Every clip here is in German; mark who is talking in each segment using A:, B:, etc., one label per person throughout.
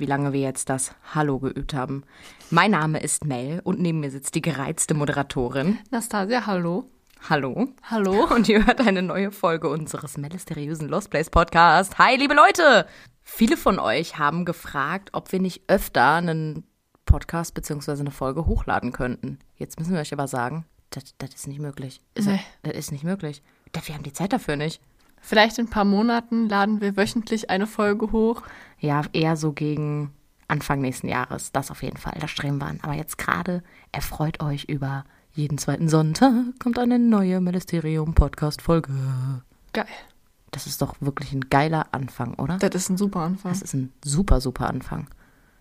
A: wie lange wir jetzt das Hallo geübt haben. Mein Name ist Mel und neben mir sitzt die gereizte Moderatorin.
B: Nastasia, hallo.
A: Hallo.
B: Hallo.
A: Und ihr hört eine neue Folge unseres mysteriösen Lost Place Podcast. Hi, liebe Leute! Viele von euch haben gefragt, ob wir nicht öfter einen Podcast bzw. eine Folge hochladen könnten. Jetzt müssen wir euch aber sagen, das, das ist nicht möglich. Ist
B: Nee.
A: Das ist nicht möglich. Wir haben die Zeit dafür nicht.
B: Vielleicht in ein paar Monaten laden wir wöchentlich eine Folge hoch.
A: Ja, eher so gegen Anfang nächsten Jahres. Das auf jeden Fall. Da streben wir an. Aber jetzt gerade erfreut euch über jeden zweiten Sonntag kommt eine neue Ministerium-Podcast-Folge.
B: Geil.
A: Das ist doch wirklich ein geiler Anfang, oder?
B: Das ist ein super Anfang.
A: Das ist ein super, super Anfang.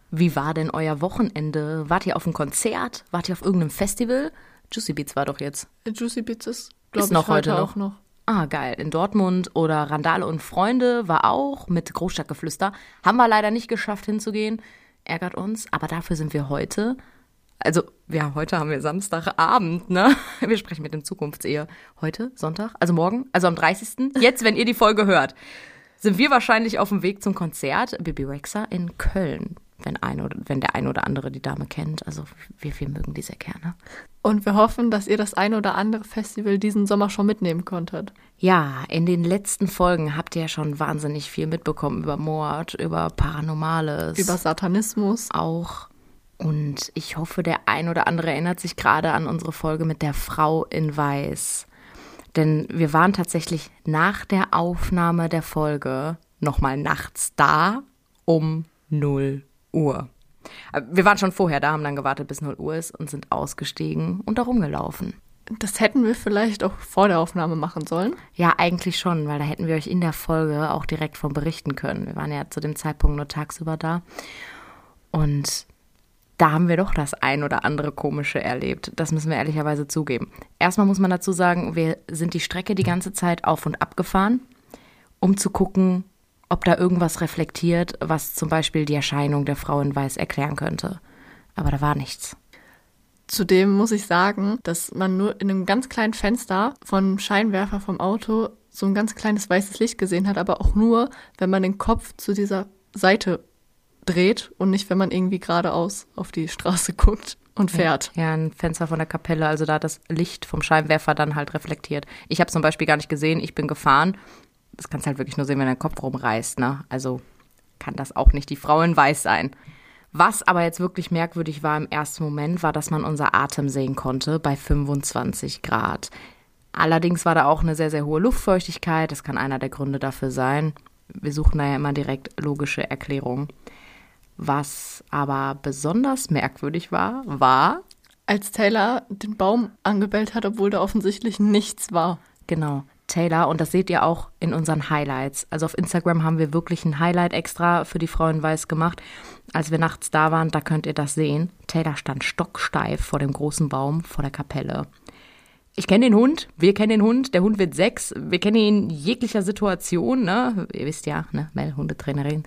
A: Wie war denn euer Wochenende? Wart ihr auf einem Konzert? Wart ihr auf irgendeinem Festival? Juicy Beats war doch jetzt.
B: Juicy Bits ist, glaube ich,
A: noch heute
B: heute
A: noch.
B: auch noch.
A: Ah, geil. In Dortmund oder Randale und Freunde war auch mit Großstadtgeflüster. Haben wir leider nicht geschafft hinzugehen. Ärgert uns. Aber dafür sind wir heute. Also, ja, heute haben wir Samstagabend, ne? Wir sprechen mit dem Zukunftsehe. Heute, Sonntag, also morgen, also am 30. Jetzt, wenn ihr die Folge hört, sind wir wahrscheinlich auf dem Weg zum Konzert Bibi Rexa in Köln. Wenn, ein oder, wenn der ein oder andere die Dame kennt. Also, wir, wir mögen die sehr gerne.
B: Und wir hoffen, dass ihr das ein oder andere Festival diesen Sommer schon mitnehmen konntet.
A: Ja, in den letzten Folgen habt ihr ja schon wahnsinnig viel mitbekommen über Mord, über Paranormales.
B: Über Satanismus.
A: auch. Und ich hoffe, der ein oder andere erinnert sich gerade an unsere Folge mit der Frau in Weiß. Denn wir waren tatsächlich nach der Aufnahme der Folge nochmal nachts da um 0 Uhr. Äh, Wir waren schon vorher da, haben dann gewartet, bis 0 Uhr ist und sind ausgestiegen und da rumgelaufen.
B: Das hätten wir vielleicht auch vor der Aufnahme machen sollen.
A: Ja, eigentlich schon, weil da hätten wir euch in der Folge auch direkt von berichten können. Wir waren ja zu dem Zeitpunkt nur tagsüber da. Und da haben wir doch das ein oder andere Komische erlebt. Das müssen wir ehrlicherweise zugeben. Erstmal muss man dazu sagen, wir sind die Strecke die ganze Zeit auf und ab gefahren, um zu gucken, ob da irgendwas reflektiert, was zum Beispiel die Erscheinung der Frau in Weiß erklären könnte. Aber da war nichts.
B: Zudem muss ich sagen, dass man nur in einem ganz kleinen Fenster vom Scheinwerfer vom Auto so ein ganz kleines weißes Licht gesehen hat, aber auch nur, wenn man den Kopf zu dieser Seite dreht und nicht, wenn man irgendwie geradeaus auf die Straße guckt und fährt.
A: Ja, ein Fenster von der Kapelle, also da hat das Licht vom Scheinwerfer dann halt reflektiert. Ich habe zum Beispiel gar nicht gesehen, ich bin gefahren. Das kannst du halt wirklich nur sehen, wenn dein Kopf rumreißt, ne? Also kann das auch nicht die Frau in Weiß sein. Was aber jetzt wirklich merkwürdig war im ersten Moment, war, dass man unser Atem sehen konnte bei 25 Grad. Allerdings war da auch eine sehr, sehr hohe Luftfeuchtigkeit. Das kann einer der Gründe dafür sein. Wir suchen da ja immer direkt logische Erklärungen. Was aber besonders merkwürdig war, war,
B: Als Taylor den Baum angebellt hat, obwohl da offensichtlich nichts war.
A: Genau, Taylor. Und das seht ihr auch in unseren Highlights. Also auf Instagram haben wir wirklich ein Highlight extra für die Frauen weiß gemacht. Als wir nachts da waren, da könnt ihr das sehen. Taylor stand stocksteif vor dem großen Baum vor der Kapelle. Ich kenne den Hund, wir kennen den Hund, der Hund wird sechs, wir kennen ihn in jeglicher Situation, ne? Ihr wisst ja, ne, Mel, Hundetrainerin.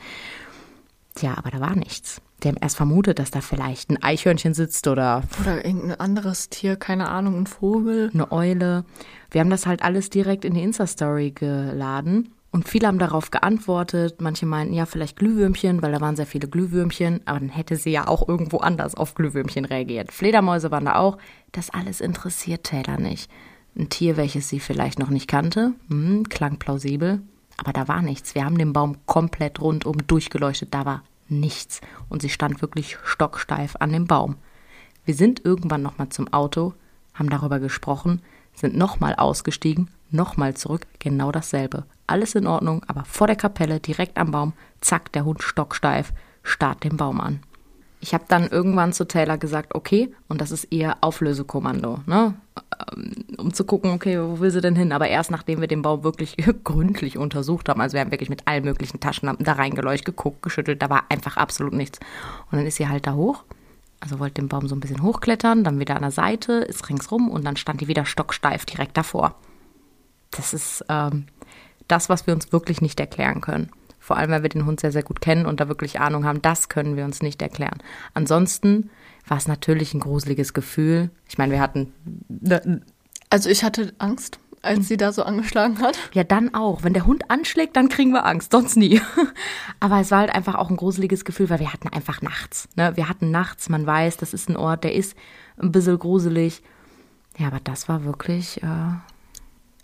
A: Tja, aber da war nichts. Die haben erst vermutet, dass da vielleicht ein Eichhörnchen sitzt oder
B: Oder irgendein anderes Tier, keine Ahnung, ein Vogel.
A: eine Eule. Wir haben das halt alles direkt in die Insta-Story geladen. Und viele haben darauf geantwortet. Manche meinten, ja, vielleicht Glühwürmchen, weil da waren sehr viele Glühwürmchen. Aber dann hätte sie ja auch irgendwo anders auf Glühwürmchen reagiert. Fledermäuse waren da auch. Das alles interessiert Taylor nicht. Ein Tier, welches sie vielleicht noch nicht kannte. Hm, klang plausibel. Aber da war nichts. Wir haben den Baum komplett rundum durchgeleuchtet. Da war nichts. Und sie stand wirklich stocksteif an dem Baum. Wir sind irgendwann nochmal zum Auto, haben darüber gesprochen, sind nochmal ausgestiegen, nochmal zurück, genau dasselbe. Alles in Ordnung, aber vor der Kapelle, direkt am Baum, zack, der Hund stocksteif, starrt den Baum an. Ich habe dann irgendwann zu Taylor gesagt, okay, und das ist ihr Auflösekommando, ne? Ähm, Um zu gucken, okay, wo will sie denn hin? Aber erst nachdem wir den Baum wirklich gründlich untersucht haben, also wir haben wirklich mit allen möglichen Taschenlampen da reingeleuchtet, geguckt, geschüttelt, da war einfach absolut nichts. Und dann ist sie halt da hoch, also wollte den Baum so ein bisschen hochklettern, dann wieder an der Seite, ist ringsrum und dann stand die wieder stocksteif direkt davor. Das ist ähm, das, was wir uns wirklich nicht erklären können. Vor allem, weil wir den Hund sehr, sehr gut kennen und da wirklich Ahnung haben, das können wir uns nicht erklären. Ansonsten war es natürlich ein gruseliges Gefühl. Ich meine, wir hatten
B: Also ich hatte Angst. als sie da so angeschlagen hat.
A: Ja, dann auch. Wenn der Hund anschlägt, dann kriegen wir Angst, sonst nie. Aber es war halt einfach auch ein gruseliges Gefühl, weil wir hatten einfach nachts. Ne? Wir hatten nachts, man weiß, das ist ein Ort, der ist ein bisschen gruselig. Ja, aber das war wirklich, äh,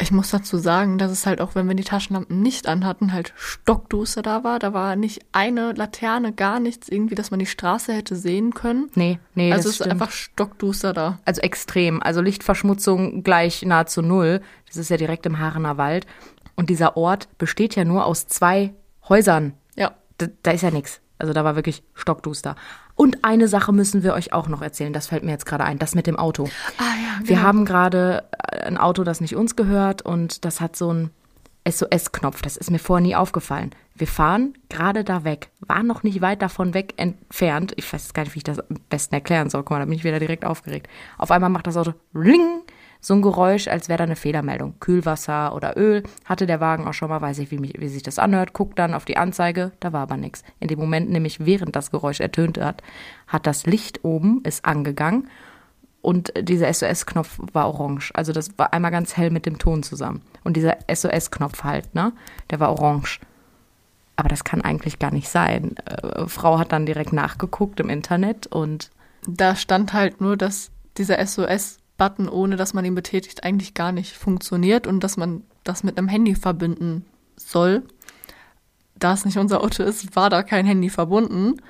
B: Ich muss dazu sagen, dass es halt auch, wenn wir die Taschenlampen nicht anhatten, halt stockduster da war. Da war nicht eine Laterne, gar nichts, irgendwie, dass man die Straße hätte sehen können.
A: nee, nee,
B: also
A: das
B: es ist
A: stimmt.
B: einfach stockduster da.
A: also extrem. Also Lichtverschmutzung gleich nahezu null. Das ist ja direkt im Haarener Wald. Und dieser Ort besteht ja nur aus zwei Häusern.
B: Ja.
A: Da, da ist ja nichts. Also da war wirklich stockduster. Und eine Sache müssen wir euch auch noch erzählen. Das fällt mir jetzt gerade ein. Das mit dem Auto.
B: Ah ja,
A: Wir haben gerade äh, ein Auto, das nicht uns gehört und das hat so einen SOS-Knopf. Das ist mir vorher nie aufgefallen. Wir fahren gerade da weg, waren noch nicht weit davon weg entfernt. Ich weiß gar nicht, wie ich das am besten erklären soll. Guck mal, da bin ich wieder direkt aufgeregt. Auf einmal macht das Auto Ring, so ein Geräusch, als wäre da eine Fehlermeldung. Kühlwasser oder Öl. Hatte der Wagen auch schon mal, weiß ich, wie, mich, wie sich das anhört. Guckt dann auf die Anzeige, da war aber nichts. In dem Moment, nämlich während das Geräusch ertönt hat, hat das Licht oben, ist angegangen und dieser SOS-Knopf war orange. Also das war einmal ganz hell mit dem Ton zusammen. Und dieser SOS-Knopf halt, ne, der war orange. Aber das kann eigentlich gar nicht sein. Äh, Frau hat dann direkt nachgeguckt im Internet und
B: Da stand halt nur, dass dieser SOS-Button, ohne dass man ihn betätigt, eigentlich gar nicht funktioniert und dass man das mit einem Handy verbinden soll. Da es nicht unser Auto ist, war da kein Handy verbunden.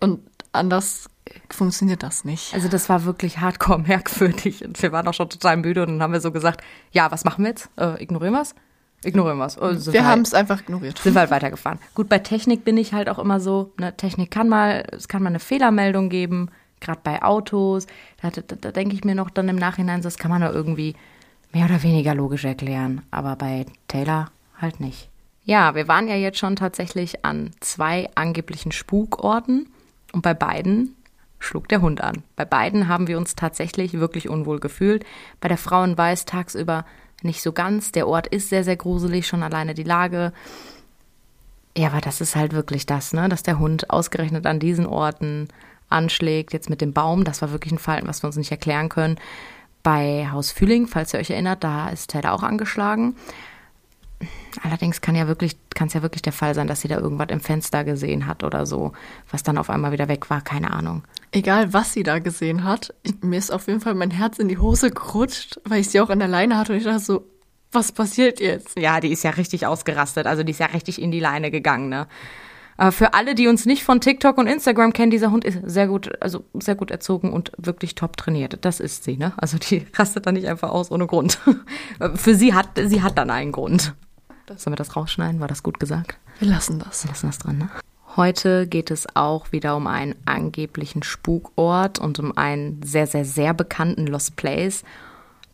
B: Und anders funktioniert das nicht.
A: also das war wirklich hardcore merkwürdig. Und wir waren auch schon total müde und dann haben wir so gesagt, ja, was machen wir jetzt? Äh, ignorieren wir es? Ignorieren wir es.
B: Wir
A: halt-
B: haben es einfach ignoriert.
A: sind wir halt weitergefahren. Gut, bei Technik bin ich halt auch immer so, ne, Technik kann mal, es kann mal eine Fehlermeldung geben, gerade bei Autos. Da, da, da denke ich mir noch dann im Nachhinein, das kann man doch irgendwie mehr oder weniger logisch erklären. Aber bei Taylor halt nicht. Ja, wir waren ja jetzt schon tatsächlich an zwei angeblichen Spukorten und bei beiden schlug der Hund an. Bei beiden haben wir uns tatsächlich wirklich unwohl gefühlt. Bei der Frau in Weiß tagsüber nicht so ganz. Der Ort ist sehr, sehr gruselig, schon alleine die Lage. Ja, aber das ist halt wirklich das, ne? Dass der Hund ausgerechnet an diesen Orten anschlägt. Jetzt mit dem Baum, das war wirklich ein Verhalten, was wir uns nicht erklären können. Bei Haus Fühling, falls ihr euch erinnert, da ist Taylor auch angeschlagen. Allerdings kann ja wirklich, kann es ja wirklich der Fall sein, dass sie da irgendwas im Fenster gesehen hat oder so, was dann auf einmal wieder weg war, keine Ahnung.
B: Egal, was sie da gesehen hat, ich, mir ist auf jeden Fall mein Herz in die Hose gerutscht, weil ich sie auch an der Leine hatte und ich dachte so, was passiert jetzt?
A: Ja, die ist ja richtig ausgerastet. Also die ist ja richtig in die Leine gegangen, ne? Aber für alle, die uns nicht von TikTok und Instagram kennen, dieser Hund ist sehr gut, also sehr gut erzogen und wirklich top trainiert. Das ist sie, ne? Also die rastet da nicht einfach aus ohne Grund. für sie hat, sie hat dann einen Grund. Sollen wir das rausschneiden? War das gut gesagt?
B: Wir lassen das.
A: Wir lassen das dran, ne? Heute geht es auch wieder um einen angeblichen Spukort und um einen sehr, sehr, sehr bekannten Lost Place,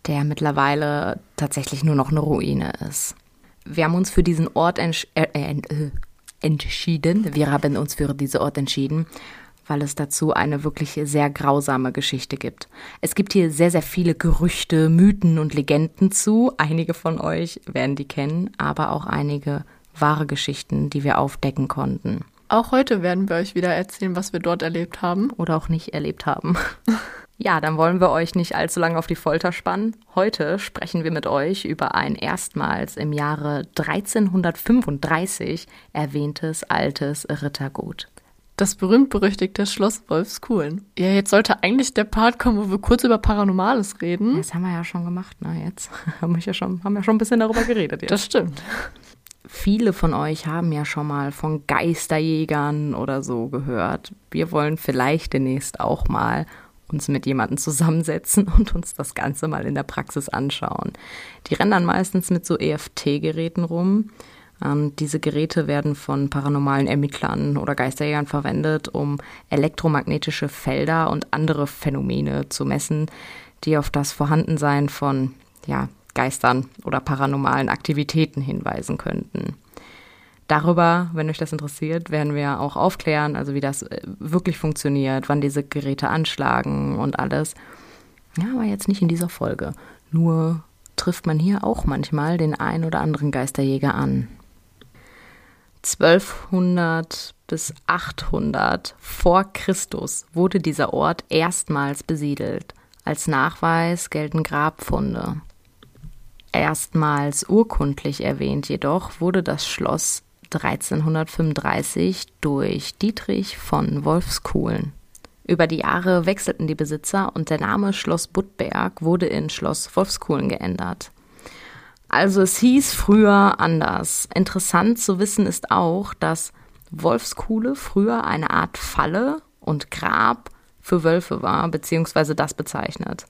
A: der mittlerweile tatsächlich nur noch eine Ruine ist. Wir haben uns für diesen Ort entsch äh, äh, äh, entschieden. Wir haben uns für diesen Ort entschieden, weil es dazu eine wirklich sehr grausame Geschichte gibt. Es gibt hier sehr, sehr viele Gerüchte, Mythen und Legenden zu. Einige von euch werden die kennen, aber auch einige wahre Geschichten, die wir aufdecken konnten
B: Auch heute werden wir euch wieder erzählen, was wir dort erlebt haben.
A: oder auch nicht erlebt haben. Ja, dann wollen wir euch nicht allzu lange auf die Folter spannen. Heute sprechen wir mit euch über ein erstmals im Jahre 1335 erwähntes altes Rittergut.
B: Das berühmt-berüchtigte Schloss Wolfskuhlen. Ja, jetzt sollte eigentlich der Part kommen, wo wir kurz über Paranormales reden.
A: Das haben wir ja schon gemacht, ne? Jetzt haben wir ja schon, haben ja schon ein bisschen darüber geredet. Jetzt.
B: Das stimmt.
A: Viele von euch haben ja schon mal von Geisterjägern oder so gehört. Wir wollen vielleicht demnächst auch mal uns mit jemandem zusammensetzen und uns das Ganze mal in der Praxis anschauen. Die rennen dann meistens mit so EFT-Geräten rum. Ähm, diese Geräte werden von paranormalen Ermittlern oder Geisterjägern verwendet, um elektromagnetische Felder und andere Phänomene zu messen, die auf das Vorhandensein von ja, Geistern oder paranormalen Aktivitäten hinweisen könnten. Darüber, wenn euch das interessiert, werden wir auch aufklären, also wie das äh, wirklich funktioniert, wann diese Geräte anschlagen und alles. Ja, aber jetzt nicht in dieser Folge. Nur trifft man hier auch manchmal den ein oder anderen Geisterjäger an. 1200 bis 800 vor Christus wurde dieser Ort erstmals besiedelt. Als Nachweis gelten Grabfunde. Erstmals urkundlich erwähnt jedoch wurde das Schloss 1335 durch Dietrich von Wolfskuhlen. Über die Jahre wechselten die Besitzer und der Name Schloss Budberg wurde in Schloss Wolfskuhlen geändert. Also es hieß früher anders. Interessant zu wissen ist auch, dass Wolfskuhle früher eine Art Falle und Grab für Wölfe war, beziehungsweise das bezeichnet.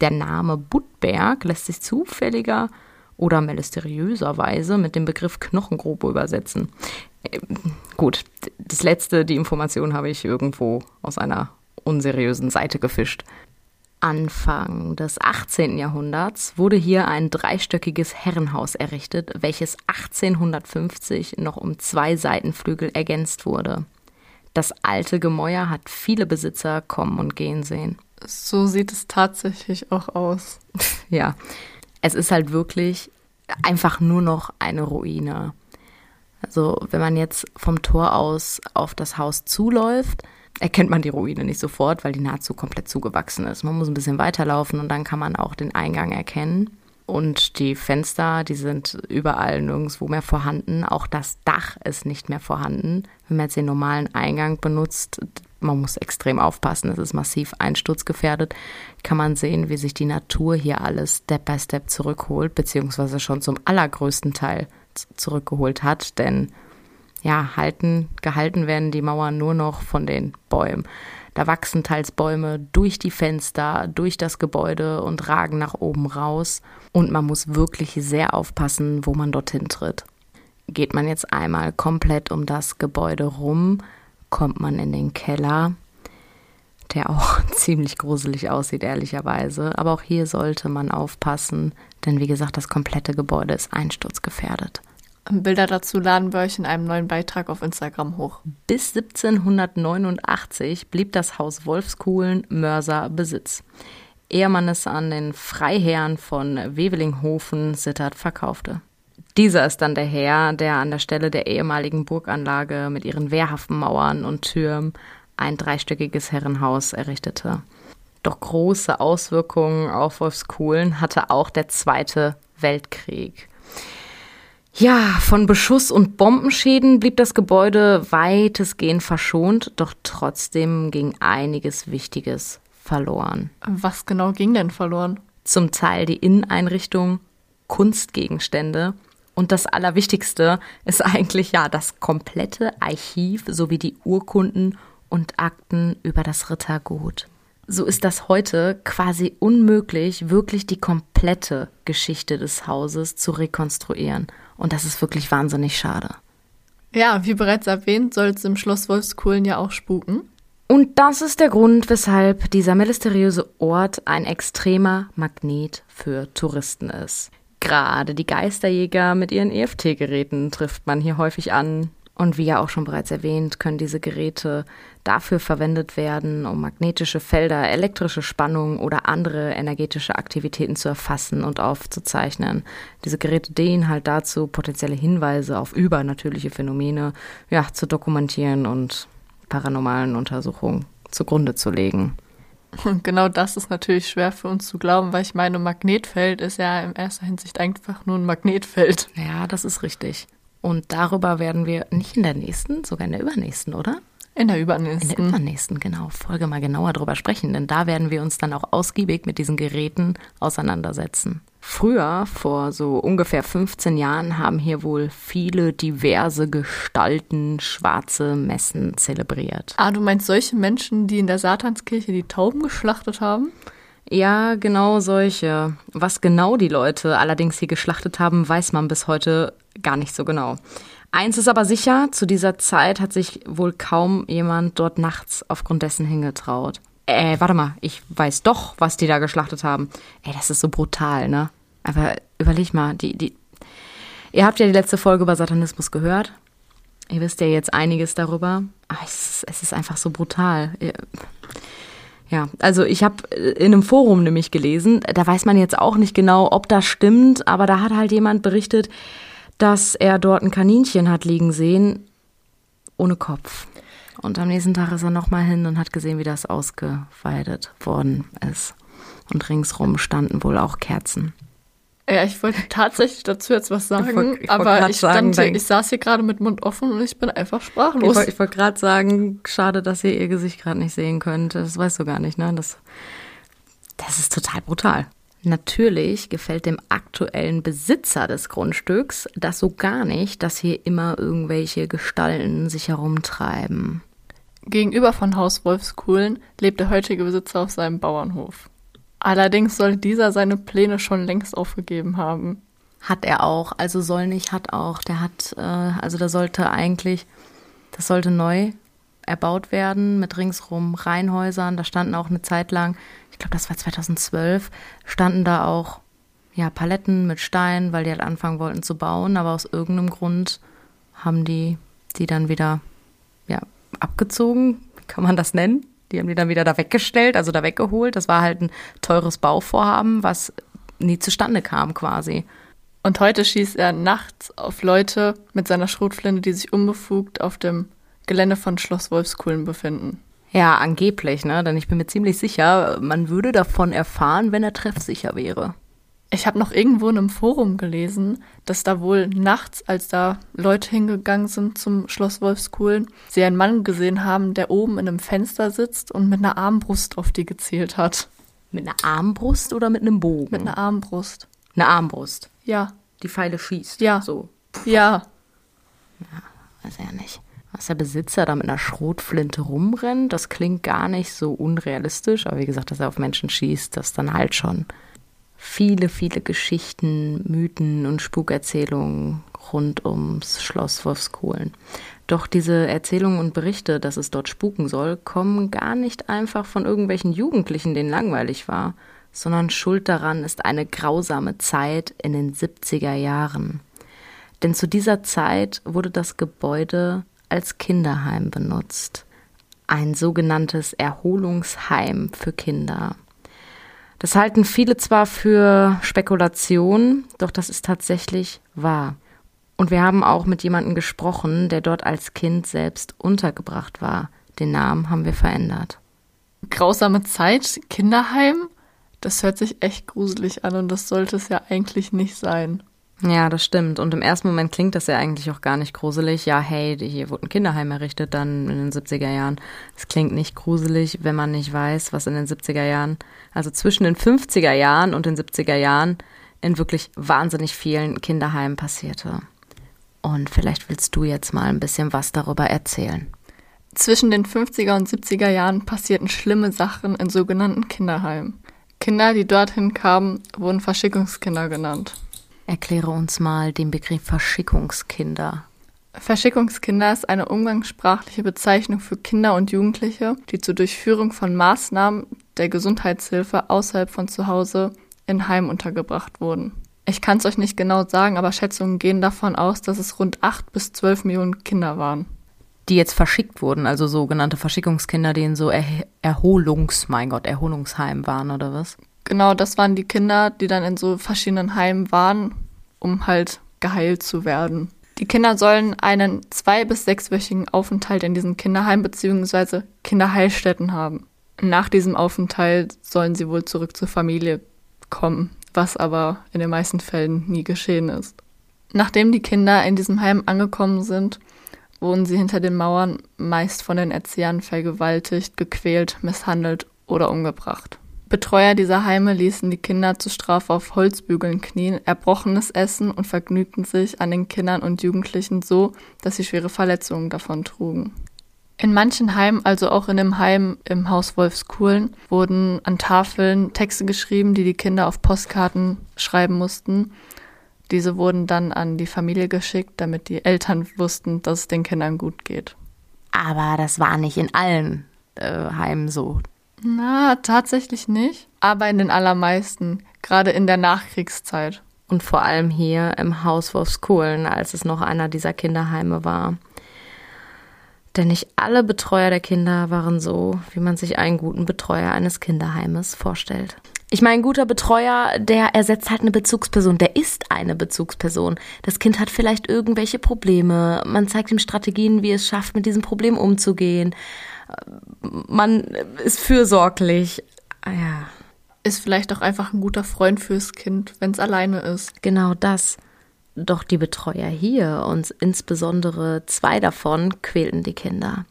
A: Der Name Budberg lässt sich zufälliger oder mysteriöserweise mit dem Begriff Knochengrube übersetzen. Äh, gut, das letzte, die Information habe ich irgendwo aus einer unseriösen Seite gefischt. Anfang des 18. Jahrhunderts wurde hier ein dreistöckiges Herrenhaus errichtet, welches 1850 noch um zwei Seitenflügel ergänzt wurde. Das alte Gemäuer hat viele Besitzer kommen und gehen sehen.
B: So sieht es tatsächlich auch aus.
A: ja, es ist halt wirklich einfach nur noch eine Ruine. Also wenn man jetzt vom Tor aus auf das Haus zuläuft, erkennt man die Ruine nicht sofort, weil die nahezu komplett zugewachsen ist. Man muss ein bisschen weiterlaufen und dann kann man auch den Eingang erkennen. Und die Fenster, die sind überall nirgendwo mehr vorhanden. Auch das Dach ist nicht mehr vorhanden. Wenn man jetzt den normalen Eingang benutzt, man muss extrem aufpassen, es ist massiv einsturzgefährdet, kann man sehen, wie sich die Natur hier alles Step by Step zurückholt, beziehungsweise schon zum allergrößten Teil zurückgeholt hat, denn ja, halten, gehalten werden die Mauern nur noch von den Bäumen. Da wachsen teils Bäume durch die Fenster, durch das Gebäude und ragen nach oben raus. Und man muss wirklich sehr aufpassen, wo man dorthin tritt. Geht man jetzt einmal komplett um das Gebäude rum, kommt man in den Keller, der auch ziemlich gruselig aussieht, ehrlicherweise. Aber auch hier sollte man aufpassen, denn wie gesagt, das komplette Gebäude ist einsturzgefährdet.
B: Bilder dazu laden wir euch in einem neuen Beitrag auf Instagram hoch.
A: Bis 1789 blieb das Haus Wolfskuhlen Mörser Besitz, ehe man es an den Freiherrn von Wevelinghofen Sittert verkaufte. Dieser ist dann der Herr, der an der Stelle der ehemaligen Burganlage mit ihren wehrhaften Mauern und Türmen ein dreistöckiges Herrenhaus errichtete. Doch große Auswirkungen auf Wolfskuhlen hatte auch der Zweite Weltkrieg. Ja, von Beschuss und Bombenschäden blieb das Gebäude weitestgehend verschont, doch trotzdem ging einiges Wichtiges verloren.
B: Was genau ging denn verloren?
A: Zum Teil die Inneneinrichtung, Kunstgegenstände und das Allerwichtigste ist eigentlich ja das komplette Archiv sowie die Urkunden und Akten über das Rittergut. So ist das heute quasi unmöglich, wirklich die komplette Geschichte des Hauses zu rekonstruieren. Und das ist wirklich wahnsinnig schade.
B: Ja, wie bereits erwähnt, soll es im Schloss Wolfskuhlen ja auch spuken.
A: Und das ist der Grund, weshalb dieser mysteriöse Ort ein extremer Magnet für Touristen ist. Gerade die Geisterjäger mit ihren EFT-Geräten trifft man hier häufig an. Und wie ja auch schon bereits erwähnt, können diese Geräte dafür verwendet werden, um magnetische Felder, elektrische Spannungen oder andere energetische Aktivitäten zu erfassen und aufzuzeichnen. Diese Geräte dienen halt dazu, potenzielle Hinweise auf übernatürliche Phänomene ja, zu dokumentieren und paranormalen Untersuchungen zugrunde zu legen.
B: Und genau das ist natürlich schwer für uns zu glauben, weil ich meine, Magnetfeld ist ja in erster Hinsicht einfach nur ein Magnetfeld.
A: Ja, das ist richtig. Und darüber werden wir nicht in der nächsten, sogar in der übernächsten, oder?
B: In der übernächsten.
A: In der übernächsten, genau. Folge mal genauer drüber sprechen, denn da werden wir uns dann auch ausgiebig mit diesen Geräten auseinandersetzen. Früher, vor so ungefähr 15 Jahren, haben hier wohl viele diverse Gestalten schwarze Messen zelebriert.
B: Ah, du meinst solche Menschen, die in der Satanskirche die Tauben geschlachtet haben?
A: Ja, genau solche. Was genau die Leute allerdings hier geschlachtet haben, weiß man bis heute gar nicht so genau. Eins ist aber sicher, zu dieser Zeit hat sich wohl kaum jemand dort nachts aufgrund dessen hingetraut. Äh, warte mal, ich weiß doch, was die da geschlachtet haben. Ey, das ist so brutal, ne? Aber überleg mal, die, die. Ihr habt ja die letzte Folge über Satanismus gehört. Ihr wisst ja jetzt einiges darüber. Aber es ist, es ist einfach so brutal. Ja, also ich habe in einem Forum nämlich gelesen, da weiß man jetzt auch nicht genau, ob das stimmt, aber da hat halt jemand berichtet, dass er dort ein Kaninchen hat liegen sehen, ohne Kopf. Und am nächsten Tag ist er nochmal hin und hat gesehen, wie das ausgeweidet worden ist. Und ringsrum standen wohl auch Kerzen.
B: Ja, ich wollte tatsächlich dazu jetzt was sagen,
A: Ich wollt- ich wollt
B: aber ich, stand
A: sagen,
B: hier, ich saß hier gerade mit Mund offen und ich bin einfach
A: Ich
B: sprachlos.
A: wollte wollt gerade sagen, schade, dass ihr ihr Gesicht gerade nicht sehen könnt. Das weißt du gar nicht, ne? Das, das ist total brutal. Natürlich gefällt dem aktuellen Besitzer des Grundstücks das so gar nicht, dass hier immer irgendwelche Gestalten sich herumtreiben.
B: Gegenüber von Haus Wolfskuhlen lebt der heutige Besitzer auf seinem Bauernhof. Allerdings soll dieser seine Pläne schon längst aufgegeben haben.
A: Hat er auch, also soll nicht, hat auch. Der hat, äh, also da sollte eigentlich, das sollte neu erbaut werden mit ringsrum Reihenhäusern. Da standen auch eine Zeit lang, ich glaube, das war 2012, standen da auch ja Paletten mit Stein, weil die halt anfangen wollten zu bauen, aber aus irgendeinem Grund haben die die dann wieder ja abgezogen, wie kann man das nennen? Die haben die dann wieder da weggestellt, also da weggeholt. Das war halt ein teures Bauvorhaben, was nie zustande kam quasi.
B: Und heute schießt er nachts auf Leute mit seiner Schrotflinte, die sich unbefugt auf dem Gelände von Schloss Wolfskuhlen befinden.
A: Ja, angeblich, ne? Denn ich bin mir ziemlich sicher, man würde davon erfahren, wenn er treffsicher wäre.
B: Ich habe noch irgendwo in einem Forum gelesen, dass da wohl nachts, als da Leute hingegangen sind zum Schloss Wolfskuhlen, sie einen Mann gesehen haben, der oben in einem Fenster sitzt und mit einer Armbrust auf die gezielt hat.
A: Mit einer Armbrust oder mit einem Bogen?
B: Mit einer Armbrust.
A: Eine Armbrust.
B: Ja,
A: Die Pfeile schießt.
B: Ja.
A: So.
B: ja.
A: Weiß ja nicht. Was der Besitzer da mit einer Schrotflinte rumrennt, das klingt gar nicht so unrealistisch. Aber wie gesagt, dass er auf Menschen schießt, das dann halt schon. Viele, viele Geschichten, Mythen und Spukerzählungen rund ums Schloss Wolfskohlen. Doch diese Erzählungen und Berichte, dass es dort spuken soll, kommen gar nicht einfach von irgendwelchen Jugendlichen, denen langweilig war, sondern schuld daran ist eine grausame Zeit in den 70er Jahren. Denn zu dieser Zeit wurde das Gebäude als Kinderheim benutzt. Ein sogenanntes Erholungsheim für Kinder. Das halten viele zwar für Spekulation, doch das ist tatsächlich wahr. Und wir haben auch mit jemandem gesprochen, der dort als Kind selbst untergebracht war. Den Namen haben wir verändert.
B: Grausame Zeit, Kinderheim? Das hört sich echt gruselig an und das sollte es ja eigentlich nicht sein.
A: Ja, das stimmt. Und im ersten Moment klingt das ja eigentlich auch gar nicht gruselig. Ja, hey, hier wurde ein Kinderheim errichtet, dann in den 70er Jahren. Es klingt nicht gruselig, wenn man nicht weiß, was in den 70er Jahren, also zwischen den 50er Jahren und den 70er Jahren, in wirklich wahnsinnig vielen Kinderheimen passierte. Und vielleicht willst du jetzt mal ein bisschen was darüber erzählen.
B: Zwischen den 50er und 70er Jahren passierten schlimme Sachen in sogenannten Kinderheimen. Kinder, die dorthin kamen, wurden Verschickungskinder genannt.
A: Erkläre uns mal den Begriff Verschickungskinder.
B: Verschickungskinder ist eine umgangssprachliche Bezeichnung für Kinder und Jugendliche, die zur Durchführung von Maßnahmen der Gesundheitshilfe außerhalb von zu Hause in Heim untergebracht wurden. Ich kann es euch nicht genau sagen, aber Schätzungen gehen davon aus, dass es rund 8 bis 12 Millionen Kinder waren.
A: die jetzt verschickt wurden, also sogenannte Verschickungskinder, die in so er Erholungs, mein Gott, Erholungsheim waren oder was?
B: Genau, das waren die Kinder, die dann in so verschiedenen Heimen waren, um halt geheilt zu werden. Die Kinder sollen einen zwei- bis sechswöchigen Aufenthalt in diesen Kinderheimen bzw. Kinderheilstätten haben. Nach diesem Aufenthalt sollen sie wohl zurück zur Familie kommen, was aber in den meisten Fällen nie geschehen ist. Nachdem die Kinder in diesem Heim angekommen sind, wurden sie hinter den Mauern meist von den Erziehern vergewaltigt, gequält, misshandelt oder umgebracht. Betreuer dieser Heime ließen die Kinder zur Strafe auf Holzbügeln knien, erbrochenes essen und vergnügten sich an den Kindern und Jugendlichen so, dass sie schwere Verletzungen davon trugen. In manchen Heimen, also auch in dem Heim im Haus Wolfskuhlen, wurden an Tafeln Texte geschrieben, die die Kinder auf Postkarten schreiben mussten. Diese wurden dann an die Familie geschickt, damit die Eltern wussten, dass es den Kindern gut geht.
A: Aber das war nicht in allen äh, Heimen so.
B: Na, tatsächlich nicht. Aber in den allermeisten, gerade in der Nachkriegszeit.
A: Und vor allem hier im Haus Wolfskohlen, als es noch einer dieser Kinderheime war. Denn nicht alle Betreuer der Kinder waren so, wie man sich einen guten Betreuer eines Kinderheimes vorstellt. Ich meine, ein guter Betreuer, der ersetzt halt eine Bezugsperson, der ist eine Bezugsperson. Das Kind hat vielleicht irgendwelche Probleme. Man zeigt ihm Strategien, wie es schafft, mit diesem Problem umzugehen. Man ist fürsorglich. Ah ja.
B: Ist vielleicht auch einfach ein guter Freund fürs Kind, wenn es alleine ist.
A: Genau das. Doch die Betreuer hier und insbesondere zwei davon quälten die Kinder.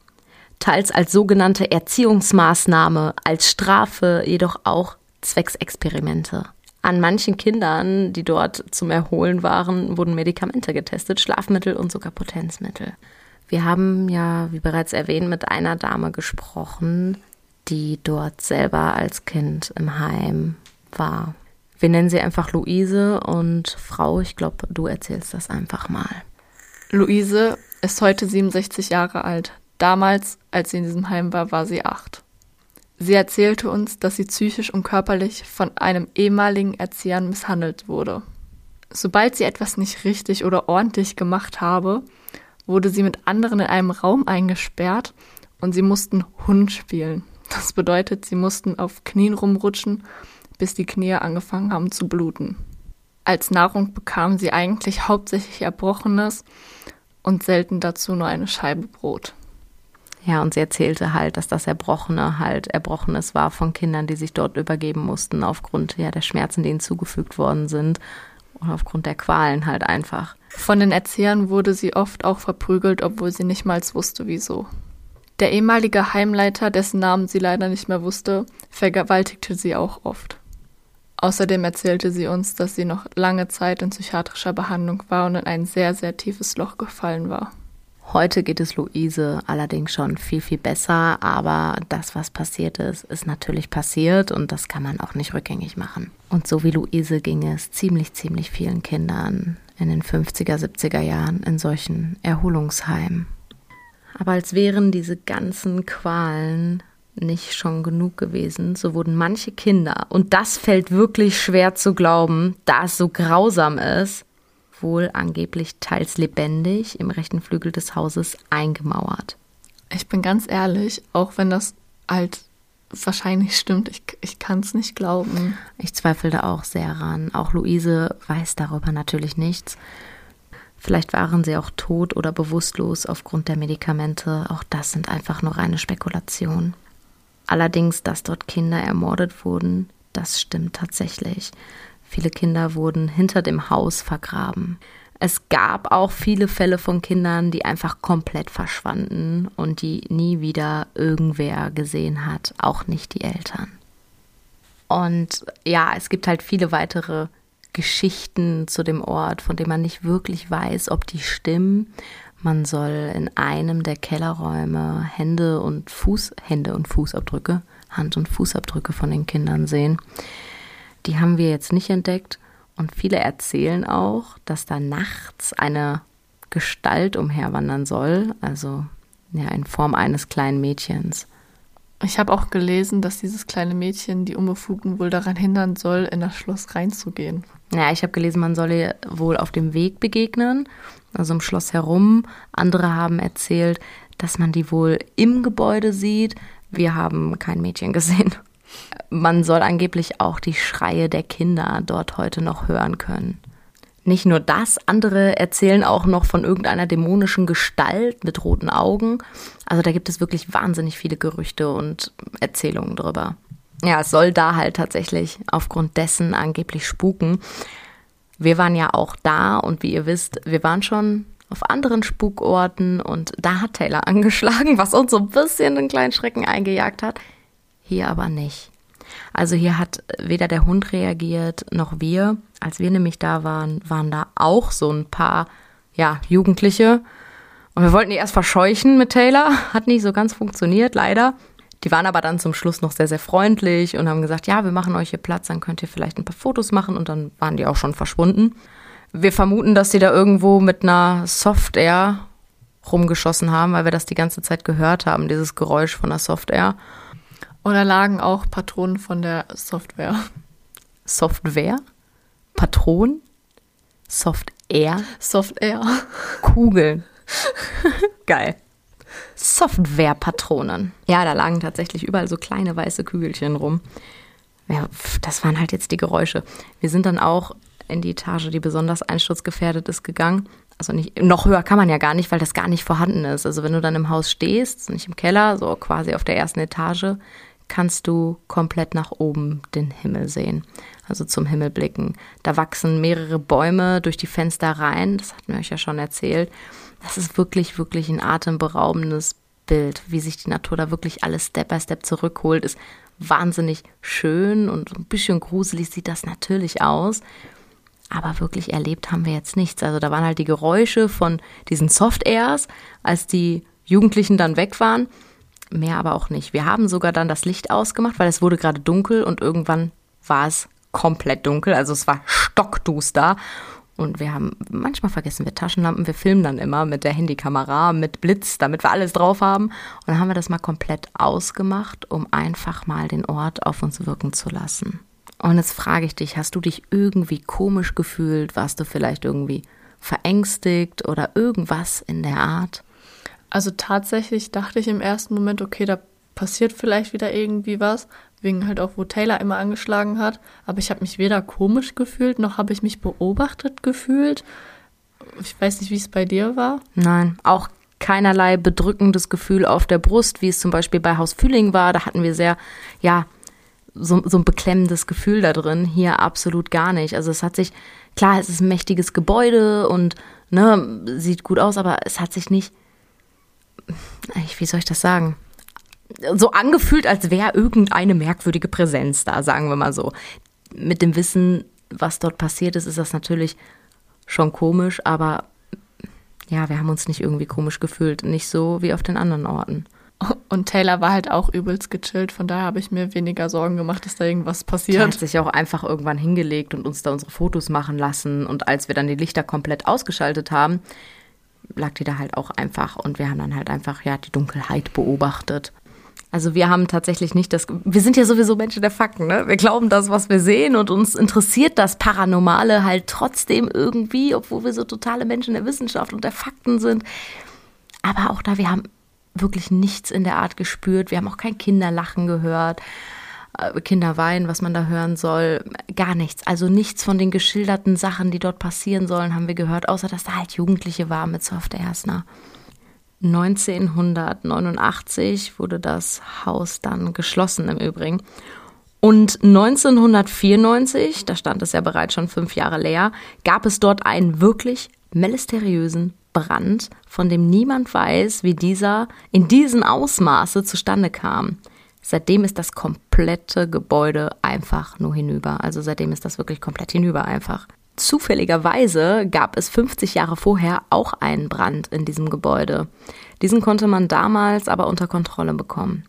A: Teils als sogenannte Erziehungsmaßnahme, als Strafe, jedoch auch Zwecksexperimente. An manchen Kindern, die dort zum Erholen waren, wurden Medikamente getestet, Schlafmittel und sogar Potenzmittel. Wir haben ja, wie bereits erwähnt, mit einer Dame gesprochen, die dort selber als Kind im Heim war. Wir nennen sie einfach Luise und Frau, ich glaube, du erzählst das einfach mal.
B: Luise ist heute 67 Jahre alt. Damals, als sie in diesem Heim war, war sie acht. Sie erzählte uns, dass sie psychisch und körperlich von einem ehemaligen Erzieher misshandelt wurde. Sobald sie etwas nicht richtig oder ordentlich gemacht habe, wurde sie mit anderen in einem Raum eingesperrt und sie mussten Hund spielen. Das bedeutet, sie mussten auf Knien rumrutschen, bis die Knie angefangen haben zu bluten. Als Nahrung bekamen sie eigentlich hauptsächlich Erbrochenes und selten dazu nur eine Scheibe Brot.
A: Ja, und sie erzählte halt, dass das Erbrochene halt Erbrochenes war von Kindern, die sich dort übergeben mussten aufgrund ja, der Schmerzen, die ihnen zugefügt worden sind und aufgrund der Qualen halt einfach.
B: Von den Erziehern wurde sie oft auch verprügelt, obwohl sie nicht mal wusste, wieso. Der ehemalige Heimleiter, dessen Namen sie leider nicht mehr wusste, vergewaltigte sie auch oft. Außerdem erzählte sie uns, dass sie noch lange Zeit in psychiatrischer Behandlung war und in ein sehr, sehr tiefes Loch gefallen war.
A: Heute geht es Luise allerdings schon viel, viel besser, aber das, was passiert ist, ist natürlich passiert und das kann man auch nicht rückgängig machen. Und so wie Luise ging es ziemlich, ziemlich vielen Kindern in den 50er, 70er Jahren in solchen Erholungsheimen. Aber als wären diese ganzen Qualen nicht schon genug gewesen, so wurden manche Kinder, und das fällt wirklich schwer zu glauben, da es so grausam ist, wohl angeblich teils lebendig im rechten Flügel des Hauses eingemauert.
B: Ich bin ganz ehrlich, auch wenn das halt wahrscheinlich stimmt, ich, ich kann es nicht glauben.
A: Ich zweifle da auch sehr ran. Auch Luise weiß darüber natürlich nichts. Vielleicht waren sie auch tot oder bewusstlos aufgrund der Medikamente. Auch das sind einfach nur reine Spekulationen. Allerdings, dass dort Kinder ermordet wurden, das stimmt tatsächlich. Viele Kinder wurden hinter dem Haus vergraben. Es gab auch viele Fälle von Kindern, die einfach komplett verschwanden und die nie wieder irgendwer gesehen hat, auch nicht die Eltern. Und ja, es gibt halt viele weitere Geschichten zu dem Ort, von denen man nicht wirklich weiß, ob die stimmen. Man soll in einem der Kellerräume Hände und Fuß, Hände und Fußabdrücke, Hand- und Fußabdrücke von den Kindern sehen. Die haben wir jetzt nicht entdeckt. Und viele erzählen auch, dass da nachts eine Gestalt umherwandern soll, also ja, in Form eines kleinen Mädchens.
B: Ich habe auch gelesen, dass dieses kleine Mädchen die Unbefugten wohl daran hindern soll, in das Schloss reinzugehen.
A: Ja, ich habe gelesen, man soll ihr wohl auf dem Weg begegnen, also im Schloss herum. Andere haben erzählt, dass man die wohl im Gebäude sieht. Wir haben kein Mädchen gesehen. Man soll angeblich auch die Schreie der Kinder dort heute noch hören können. Nicht nur das, andere erzählen auch noch von irgendeiner dämonischen Gestalt mit roten Augen. Also da gibt es wirklich wahnsinnig viele Gerüchte und Erzählungen drüber. Ja, es soll da halt tatsächlich aufgrund dessen angeblich spuken. Wir waren ja auch da und wie ihr wisst, wir waren schon auf anderen Spukorten und da hat Taylor angeschlagen, was uns so ein bisschen einen kleinen Schrecken eingejagt hat hier aber nicht. Also hier hat weder der Hund reagiert noch wir. Als wir nämlich da waren, waren da auch so ein paar, ja, Jugendliche. Und wir wollten die erst verscheuchen mit Taylor. Hat nicht so ganz funktioniert, leider. Die waren aber dann zum Schluss noch sehr, sehr freundlich und haben gesagt, ja, wir machen euch hier Platz, dann könnt ihr vielleicht ein paar Fotos machen und dann waren die auch schon verschwunden. Wir vermuten, dass sie da irgendwo mit einer Software rumgeschossen haben, weil wir das die ganze Zeit gehört haben, dieses Geräusch von der Software.
B: Oder lagen auch Patronen von der Software?
A: Software? Patronen? Software?
B: Software.
A: Kugeln. Geil. Softwarepatronen. Ja, da lagen tatsächlich überall so kleine weiße Kügelchen rum. Ja, das waren halt jetzt die Geräusche. Wir sind dann auch in die Etage, die besonders einsturzgefährdet ist, gegangen. Also nicht, noch höher kann man ja gar nicht, weil das gar nicht vorhanden ist. Also wenn du dann im Haus stehst, nicht im Keller, so quasi auf der ersten Etage, kannst du komplett nach oben den Himmel sehen, also zum Himmel blicken. Da wachsen mehrere Bäume durch die Fenster rein, das hatten wir euch ja schon erzählt. Das ist wirklich, wirklich ein atemberaubendes Bild, wie sich die Natur da wirklich alles Step by Step zurückholt, ist wahnsinnig schön und ein bisschen gruselig sieht das natürlich aus. Aber wirklich erlebt haben wir jetzt nichts. Also da waren halt die Geräusche von diesen Soft-Airs, als die Jugendlichen dann weg waren. Mehr aber auch nicht. Wir haben sogar dann das Licht ausgemacht, weil es wurde gerade dunkel und irgendwann war es komplett dunkel. Also es war stockduster. Und wir haben, manchmal vergessen wir Taschenlampen, wir filmen dann immer mit der Handykamera, mit Blitz, damit wir alles drauf haben. Und dann haben wir das mal komplett ausgemacht, um einfach mal den Ort auf uns wirken zu lassen. Und jetzt frage ich dich, hast du dich irgendwie komisch gefühlt? Warst du vielleicht irgendwie verängstigt oder irgendwas in der Art?
B: Also tatsächlich dachte ich im ersten Moment, okay, da passiert vielleicht wieder irgendwie was, wegen halt auch, wo Taylor immer angeschlagen hat. Aber ich habe mich weder komisch gefühlt, noch habe ich mich beobachtet gefühlt. Ich weiß nicht, wie es bei dir war.
A: Nein, auch keinerlei bedrückendes Gefühl auf der Brust, wie es zum Beispiel bei Haus Fühling war. Da hatten wir sehr, ja, so, so ein beklemmendes Gefühl da drin. Hier absolut gar nicht. Also es hat sich, klar, es ist ein mächtiges Gebäude und ne, sieht gut aus, aber es hat sich nicht, wie soll ich das sagen? So angefühlt, als wäre irgendeine merkwürdige Präsenz da, sagen wir mal so. Mit dem Wissen, was dort passiert ist, ist das natürlich schon komisch, aber ja, wir haben uns nicht irgendwie komisch gefühlt. Nicht so wie auf den anderen Orten.
B: Und Taylor war halt auch übelst gechillt, von daher habe ich mir weniger Sorgen gemacht, dass da irgendwas passiert. Er
A: hat sich auch einfach irgendwann hingelegt und uns da unsere Fotos machen lassen. Und als wir dann die Lichter komplett ausgeschaltet haben, lag die da halt auch einfach und wir haben dann halt einfach ja die Dunkelheit beobachtet. Also wir haben tatsächlich nicht das, wir sind ja sowieso Menschen der Fakten, ne? Wir glauben das, was wir sehen und uns interessiert das Paranormale halt trotzdem irgendwie, obwohl wir so totale Menschen der Wissenschaft und der Fakten sind. Aber auch da, wir haben wirklich nichts in der Art gespürt. Wir haben auch kein Kinderlachen gehört. Äh, Kinder weinen, was man da hören soll, gar nichts. Also nichts von den geschilderten Sachen, die dort passieren sollen, haben wir gehört, außer dass da halt Jugendliche waren mit Soft Ersner. 1989 wurde das Haus dann geschlossen im Übrigen. Und 1994, da stand es ja bereits schon fünf Jahre leer, gab es dort einen wirklich mysteriösen Brand, von dem niemand weiß, wie dieser in diesem Ausmaße zustande kam. Seitdem ist das komplette Gebäude einfach nur hinüber. Also seitdem ist das wirklich komplett hinüber einfach. Zufälligerweise gab es 50 Jahre vorher auch einen Brand in diesem Gebäude. Diesen konnte man damals aber unter Kontrolle bekommen.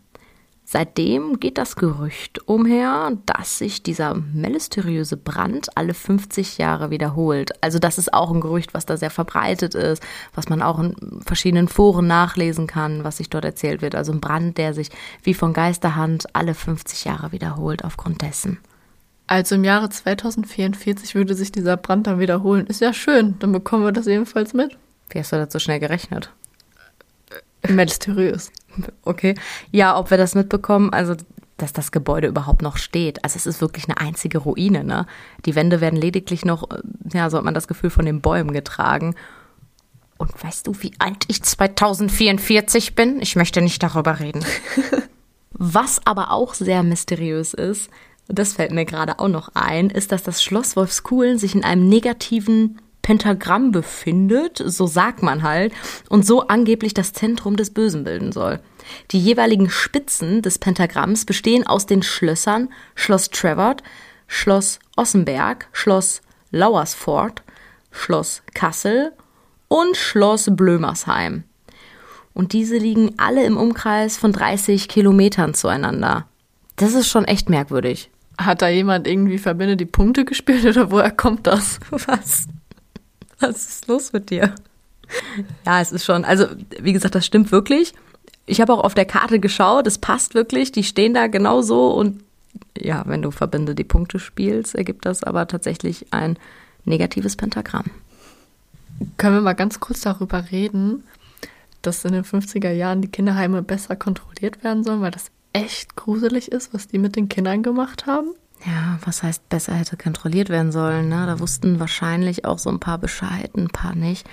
A: Seitdem geht das Gerücht umher, dass sich dieser mysteriöse Brand alle 50 Jahre wiederholt. Also das ist auch ein Gerücht, was da sehr verbreitet ist, was man auch in verschiedenen Foren nachlesen kann, was sich dort erzählt wird. Also ein Brand, der sich wie von Geisterhand alle 50 Jahre wiederholt aufgrund dessen.
B: Also im Jahre 2044 würde sich dieser Brand dann wiederholen. Ist ja schön, dann bekommen wir das ebenfalls mit.
A: Wie hast du das so schnell gerechnet?
B: Mysteriös.
A: Okay. Ja, ob wir das mitbekommen, also dass das Gebäude überhaupt noch steht. Also es ist wirklich eine einzige Ruine, ne? Die Wände werden lediglich noch, äh, ja, so hat man das Gefühl, von den Bäumen getragen. Und weißt du, wie alt ich 2044 bin? Ich möchte nicht darüber reden. Was aber auch sehr mysteriös ist, das fällt mir gerade auch noch ein, ist, dass das Schloss Wolfskuhlen sich in einem negativen Pentagramm befindet, so sagt man halt, und so angeblich das Zentrum des Bösen bilden soll. Die jeweiligen Spitzen des Pentagramms bestehen aus den Schlössern Schloss Trevort, Schloss Ossenberg, Schloss Lauersfort, Schloss Kassel und Schloss Blömersheim. Und diese liegen alle im Umkreis von 30 Kilometern zueinander. Das ist schon echt merkwürdig.
B: Hat da jemand irgendwie Verbinde die Punkte gespielt oder woher kommt das?
A: Was? Was ist los mit dir? Ja, es ist schon, also wie gesagt, das stimmt wirklich. Ich habe auch auf der Karte geschaut, es passt wirklich, die stehen da genau so und ja, wenn du Verbinde die Punkte spielst, ergibt das aber tatsächlich ein negatives Pentagramm.
B: Können wir mal ganz kurz darüber reden, dass in den 50er Jahren die Kinderheime besser kontrolliert werden sollen, weil das echt gruselig ist, was die mit den Kindern gemacht haben?
A: Ja, was heißt besser hätte kontrolliert werden sollen. Ne? Da wussten wahrscheinlich auch so ein paar Bescheid, ein paar nicht.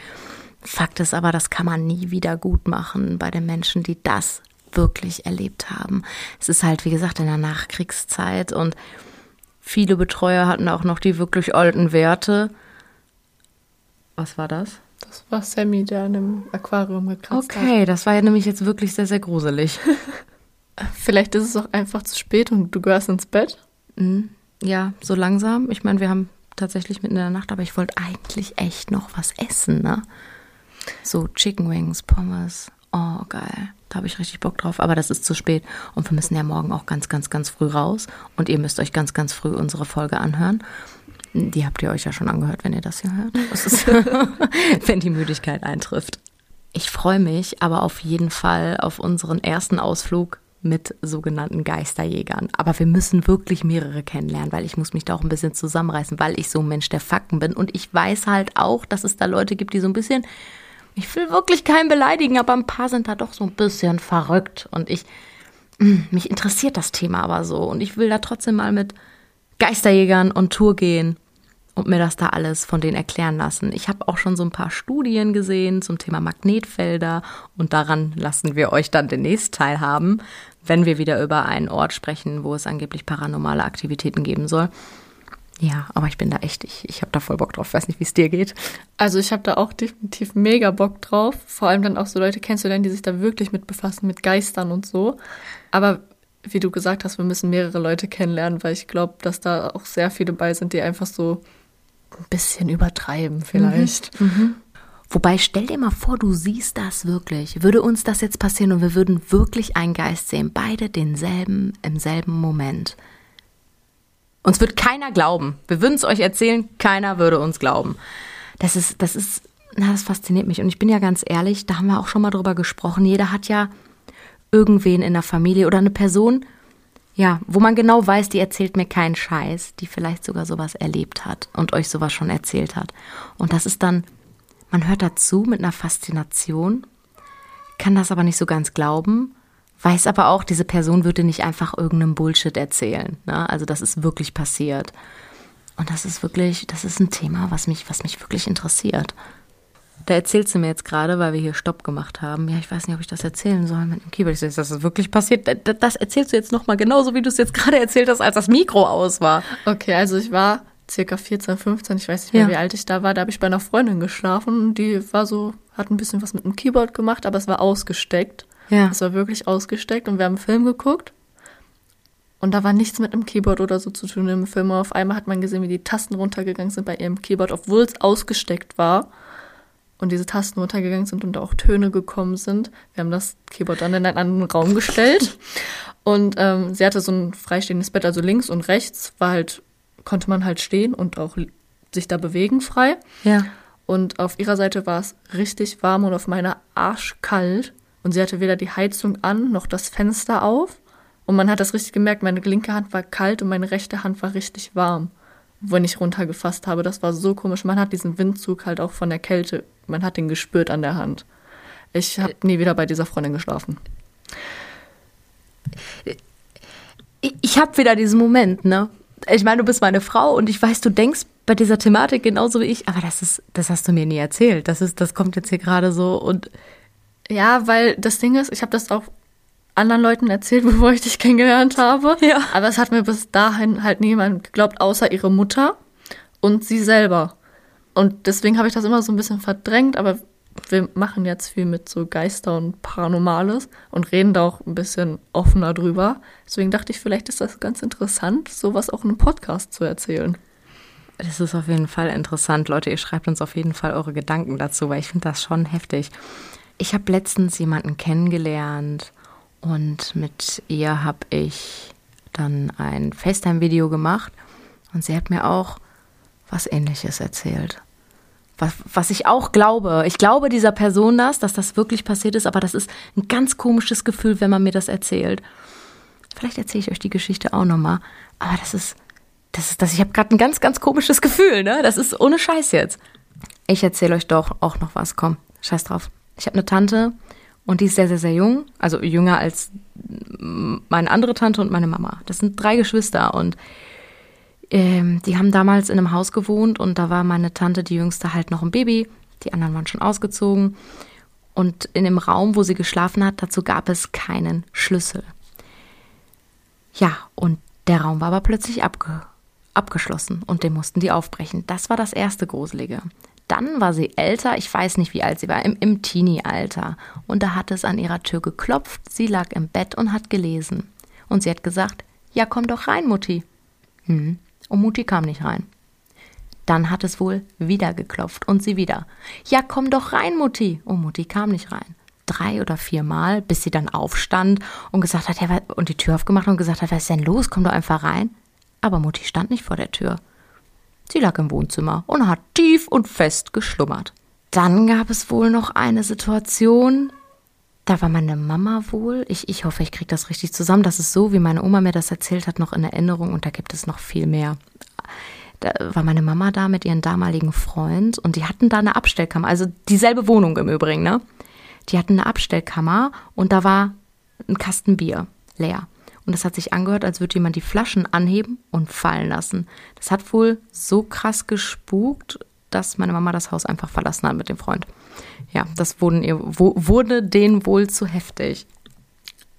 A: Fakt ist aber, das kann man nie wieder gut machen bei den Menschen, die das wirklich erlebt haben. Es ist halt, wie gesagt, in der Nachkriegszeit und viele Betreuer hatten auch noch die wirklich alten Werte. Was war das?
B: Das war Sammy, der in einem Aquarium gekratzt
A: okay, hat. Okay, das war ja nämlich jetzt wirklich sehr, sehr gruselig.
B: Vielleicht ist es auch einfach zu spät und du gehörst ins Bett.
A: Mhm. Ja, so langsam. Ich meine, wir haben tatsächlich mitten in der Nacht, aber ich wollte eigentlich echt noch was essen, ne? So Chicken Wings, Pommes. Oh, geil. Da habe ich richtig Bock drauf. Aber das ist zu spät. Und wir müssen ja morgen auch ganz, ganz, ganz früh raus. Und ihr müsst euch ganz, ganz früh unsere Folge anhören. Die habt ihr euch ja schon angehört, wenn ihr das hier hört. Das ist, wenn die Müdigkeit eintrifft. Ich freue mich aber auf jeden Fall auf unseren ersten Ausflug mit sogenannten Geisterjägern. Aber wir müssen wirklich mehrere kennenlernen, weil ich muss mich da auch ein bisschen zusammenreißen, weil ich so ein Mensch der Fakten bin. Und ich weiß halt auch, dass es da Leute gibt, die so ein bisschen, ich will wirklich keinen beleidigen, aber ein paar sind da doch so ein bisschen verrückt. Und ich, mm, mich interessiert das Thema aber so. Und ich will da trotzdem mal mit Geisterjägern und Tour gehen und mir das da alles von denen erklären lassen. Ich habe auch schon so ein paar Studien gesehen zum Thema Magnetfelder und daran lassen wir euch dann demnächst teilhaben, wenn wir wieder über einen Ort sprechen, wo es angeblich paranormale Aktivitäten geben soll. Ja, aber ich bin da echt, ich, ich habe da voll Bock drauf. Weiß nicht, wie es dir geht.
B: Also ich habe da auch definitiv mega Bock drauf. Vor allem dann auch so Leute kennst du denn, die sich da wirklich mit befassen, mit Geistern und so. Aber wie du gesagt hast, wir müssen mehrere Leute kennenlernen, weil ich glaube, dass da auch sehr viele bei sind, die einfach so ein bisschen übertreiben vielleicht. Mhm. Mhm.
A: Wobei, stell dir mal vor, du siehst das wirklich. Würde uns das jetzt passieren und wir würden wirklich einen Geist sehen, beide denselben im selben Moment. Uns wird keiner glauben. Wir würden es euch erzählen, keiner würde uns glauben. Das ist, das ist, na, das fasziniert mich. Und ich bin ja ganz ehrlich, da haben wir auch schon mal drüber gesprochen. Jeder hat ja irgendwen in der Familie oder eine Person, ja, wo man genau weiß, die erzählt mir keinen Scheiß, die vielleicht sogar sowas erlebt hat und euch sowas schon erzählt hat. Und das ist dann, man hört dazu mit einer Faszination, kann das aber nicht so ganz glauben, weiß aber auch, diese Person würde nicht einfach irgendeinen Bullshit erzählen. Ne? Also das ist wirklich passiert. Und das ist wirklich, das ist ein Thema, was mich, was mich wirklich interessiert. Da erzählst du mir jetzt gerade, weil wir hier Stopp gemacht haben. Ja, ich weiß nicht, ob ich das erzählen soll mit dem Keyboard. Ich so, ist das wirklich passiert? Das erzählst du jetzt nochmal genauso, wie du es jetzt gerade erzählt hast, als das Mikro aus war.
B: Okay, also ich war circa 14, 15, ich weiß nicht mehr, ja. wie alt ich da war. Da habe ich bei einer Freundin geschlafen. Die war so, hat ein bisschen was mit dem Keyboard gemacht, aber es war ausgesteckt. Ja. Es war wirklich ausgesteckt und wir haben einen Film geguckt. Und da war nichts mit einem Keyboard oder so zu tun im Film. Auf einmal hat man gesehen, wie die Tasten runtergegangen sind bei ihrem Keyboard, obwohl es ausgesteckt war und diese Tasten runtergegangen sind und da auch Töne gekommen sind. Wir haben das Keyboard dann in einen anderen Raum gestellt und ähm, sie hatte so ein freistehendes Bett, also links und rechts war halt, konnte man halt stehen und auch sich da bewegen frei.
A: Ja.
B: Und auf ihrer Seite war es richtig warm und auf meiner arschkalt. Und sie hatte weder die Heizung an noch das Fenster auf. Und man hat das richtig gemerkt, meine linke Hand war kalt und meine rechte Hand war richtig warm, wenn ich runtergefasst habe. Das war so komisch. Man hat diesen Windzug halt auch von der Kälte man hat ihn gespürt an der Hand. Ich habe nie wieder bei dieser Freundin geschlafen.
A: Ich habe wieder diesen Moment, ne? Ich meine, du bist meine Frau und ich weiß, du denkst bei dieser Thematik genauso wie ich, aber das ist, das hast du mir nie erzählt. Das ist, das kommt jetzt hier gerade so und
B: ja, weil das Ding ist, ich habe das auch anderen Leuten erzählt, bevor ich dich kennengelernt habe.
A: Ja.
B: Aber es hat mir bis dahin halt niemand geglaubt, außer ihre Mutter und sie selber. Und deswegen habe ich das immer so ein bisschen verdrängt, aber wir machen jetzt viel mit so Geister und Paranormales und reden da auch ein bisschen offener drüber. Deswegen dachte ich, vielleicht ist das ganz interessant, sowas auch in einem Podcast zu erzählen.
A: Das ist auf jeden Fall interessant, Leute. Ihr schreibt uns auf jeden Fall eure Gedanken dazu, weil ich finde das schon heftig. Ich habe letztens jemanden kennengelernt und mit ihr habe ich dann ein FaceTime-Video gemacht und sie hat mir auch was Ähnliches erzählt was, was ich auch glaube. Ich glaube dieser Person das, dass das wirklich passiert ist, aber das ist ein ganz komisches Gefühl, wenn man mir das erzählt. Vielleicht erzähle ich euch die Geschichte auch nochmal. Aber das ist, das ist, das, ich habe gerade ein ganz, ganz komisches Gefühl, ne? Das ist ohne Scheiß jetzt. Ich erzähle euch doch auch noch was. Komm, scheiß drauf. Ich habe eine Tante und die ist sehr, sehr, sehr jung. Also jünger als meine andere Tante und meine Mama. Das sind drei Geschwister und ähm, die haben damals in einem Haus gewohnt und da war meine Tante, die jüngste, halt noch ein Baby. Die anderen waren schon ausgezogen. Und in dem Raum, wo sie geschlafen hat, dazu gab es keinen Schlüssel. Ja, und der Raum war aber plötzlich abge abgeschlossen und den mussten die aufbrechen. Das war das erste Gruselige. Dann war sie älter, ich weiß nicht, wie alt sie war, im, im Teenie-Alter. Und da hat es an ihrer Tür geklopft, sie lag im Bett und hat gelesen. Und sie hat gesagt, ja, komm doch rein, Mutti. Hm. Und Mutti kam nicht rein. Dann hat es wohl wieder geklopft und sie wieder. Ja, komm doch rein, Mutti. Und Mutti kam nicht rein. Drei oder viermal, bis sie dann aufstand und gesagt hat, ja, und die Tür aufgemacht und gesagt hat, was ist denn los? Komm doch einfach rein. Aber Mutti stand nicht vor der Tür. Sie lag im Wohnzimmer und hat tief und fest geschlummert. Dann gab es wohl noch eine Situation, da war meine Mama wohl, ich, ich hoffe, ich kriege das richtig zusammen, das ist so, wie meine Oma mir das erzählt hat, noch in Erinnerung und da gibt es noch viel mehr. Da war meine Mama da mit ihrem damaligen Freund und die hatten da eine Abstellkammer, also dieselbe Wohnung im Übrigen, ne? Die hatten eine Abstellkammer und da war ein Kasten Bier leer. Und es hat sich angehört, als würde jemand die Flaschen anheben und fallen lassen. Das hat wohl so krass gespukt, dass meine Mama das Haus einfach verlassen hat mit dem Freund. Ja, das wurden ihr, wurde denen wohl zu heftig.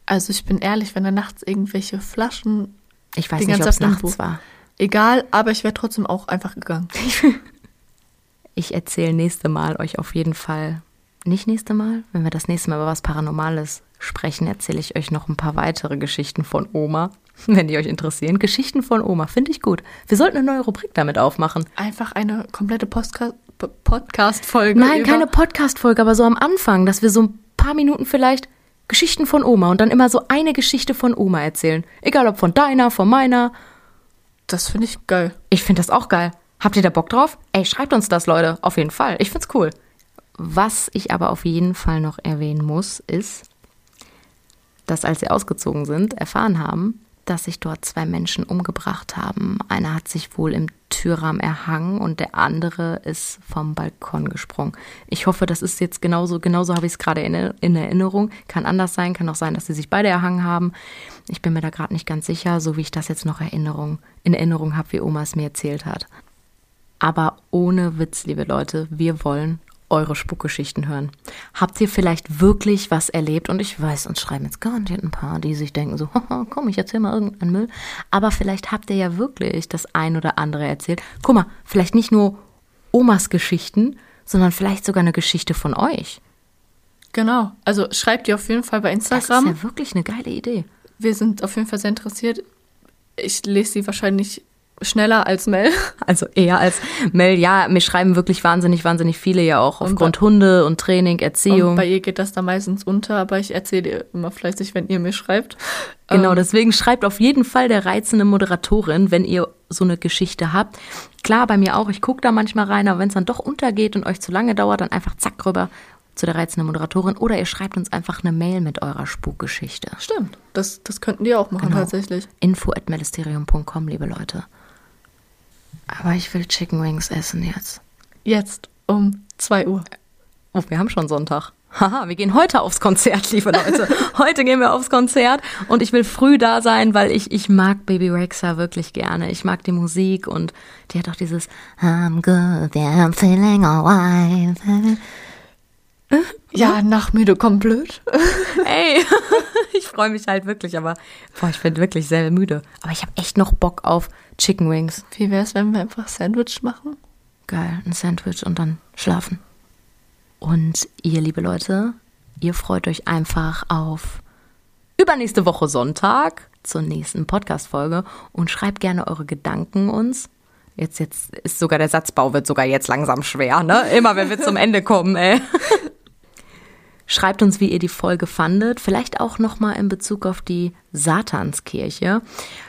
B: Also ich bin ehrlich, wenn da nachts irgendwelche Flaschen.
A: Ich weiß nicht, ob es nachts war.
B: Egal, aber ich wäre trotzdem auch einfach gegangen.
A: ich erzähle nächste Mal euch auf jeden Fall. Nicht nächste Mal, wenn wir das nächste Mal über was Paranormales sprechen, erzähle ich euch noch ein paar weitere Geschichten von Oma, wenn die euch interessieren. Geschichten von Oma, finde ich gut. Wir sollten eine neue Rubrik damit aufmachen.
B: Einfach eine komplette Podcast-Folge.
A: Nein, keine Podcast-Folge, aber so am Anfang, dass wir so ein paar Minuten vielleicht Geschichten von Oma und dann immer so eine Geschichte von Oma erzählen. Egal ob von deiner, von meiner.
B: Das finde ich geil.
A: Ich finde das auch geil. Habt ihr da Bock drauf? Ey, schreibt uns das, Leute. Auf jeden Fall. Ich find's cool. Was ich aber auf jeden Fall noch erwähnen muss, ist, dass als sie ausgezogen sind, erfahren haben, dass sich dort zwei Menschen umgebracht haben. Einer hat sich wohl im Türrahmen erhangen und der andere ist vom Balkon gesprungen. Ich hoffe, das ist jetzt genauso, genauso habe ich es gerade in, in, Erinnerung. Kann anders sein, kann auch sein, dass sie sich beide erhangen haben. Ich bin mir da gerade nicht ganz sicher, so wie ich das jetzt noch Erinnerung, in Erinnerung habe, wie Oma es mir erzählt hat. Aber ohne Witz, liebe Leute, wir wollen eure Spukgeschichten hören. Habt ihr vielleicht wirklich was erlebt? Und ich weiß, uns schreiben jetzt garantiert ein paar, die sich denken so, komm, ich erzähl mal irgendeinen Müll. Aber vielleicht habt ihr ja wirklich das ein oder andere erzählt. Guck mal, vielleicht nicht nur Omas Geschichten, sondern vielleicht sogar eine Geschichte von euch.
B: Genau. Also schreibt ihr auf jeden Fall bei Instagram.
A: Das ist ja wirklich eine geile Idee.
B: Wir sind auf jeden Fall sehr interessiert. Ich lese sie wahrscheinlich schneller als Mel.
A: Also eher als Mel, ja, mir schreiben wirklich wahnsinnig, wahnsinnig viele ja auch aufgrund Hunde und Training, Erziehung. Und
B: bei ihr geht das da meistens unter, aber ich erzähle ihr immer fleißig, wenn ihr mir schreibt.
A: Genau, ähm, deswegen schreibt auf jeden Fall der reizende Moderatorin, wenn ihr so eine Geschichte habt. Klar, bei mir auch, ich gucke da manchmal rein, aber wenn es dann doch untergeht und euch zu lange dauert, dann einfach zack rüber zu der reizenden Moderatorin oder ihr schreibt uns einfach eine Mail mit eurer Spukgeschichte.
B: Stimmt, das, das könnten die auch machen genau. tatsächlich.
A: Info at liebe Leute. Aber ich will Chicken Wings essen jetzt.
B: Jetzt um 2 Uhr.
A: Oh, wir haben schon Sonntag. Haha, wir gehen heute aufs Konzert, liebe Leute. heute gehen wir aufs Konzert und ich will früh da sein, weil ich, ich mag Baby Rexa wirklich gerne. Ich mag die Musik und die hat auch dieses I'm good, yeah, I'm feeling alright.
B: Ja, nachmüde kommt blöd.
A: Ey, ich freue mich halt wirklich, aber boah, ich bin wirklich sehr müde. Aber ich habe echt noch Bock auf Chicken Wings.
B: Wie wäre es, wenn wir einfach Sandwich machen?
A: Geil, ein Sandwich und dann schlafen. Und ihr, liebe Leute, ihr freut euch einfach auf übernächste Woche Sonntag zur nächsten Podcast-Folge und schreibt gerne eure Gedanken uns. Jetzt, jetzt ist sogar der Satzbau wird sogar jetzt langsam schwer, ne? Immer wenn wir zum Ende kommen, ey. Schreibt uns, wie ihr die Folge fandet. Vielleicht auch nochmal in Bezug auf die Satanskirche.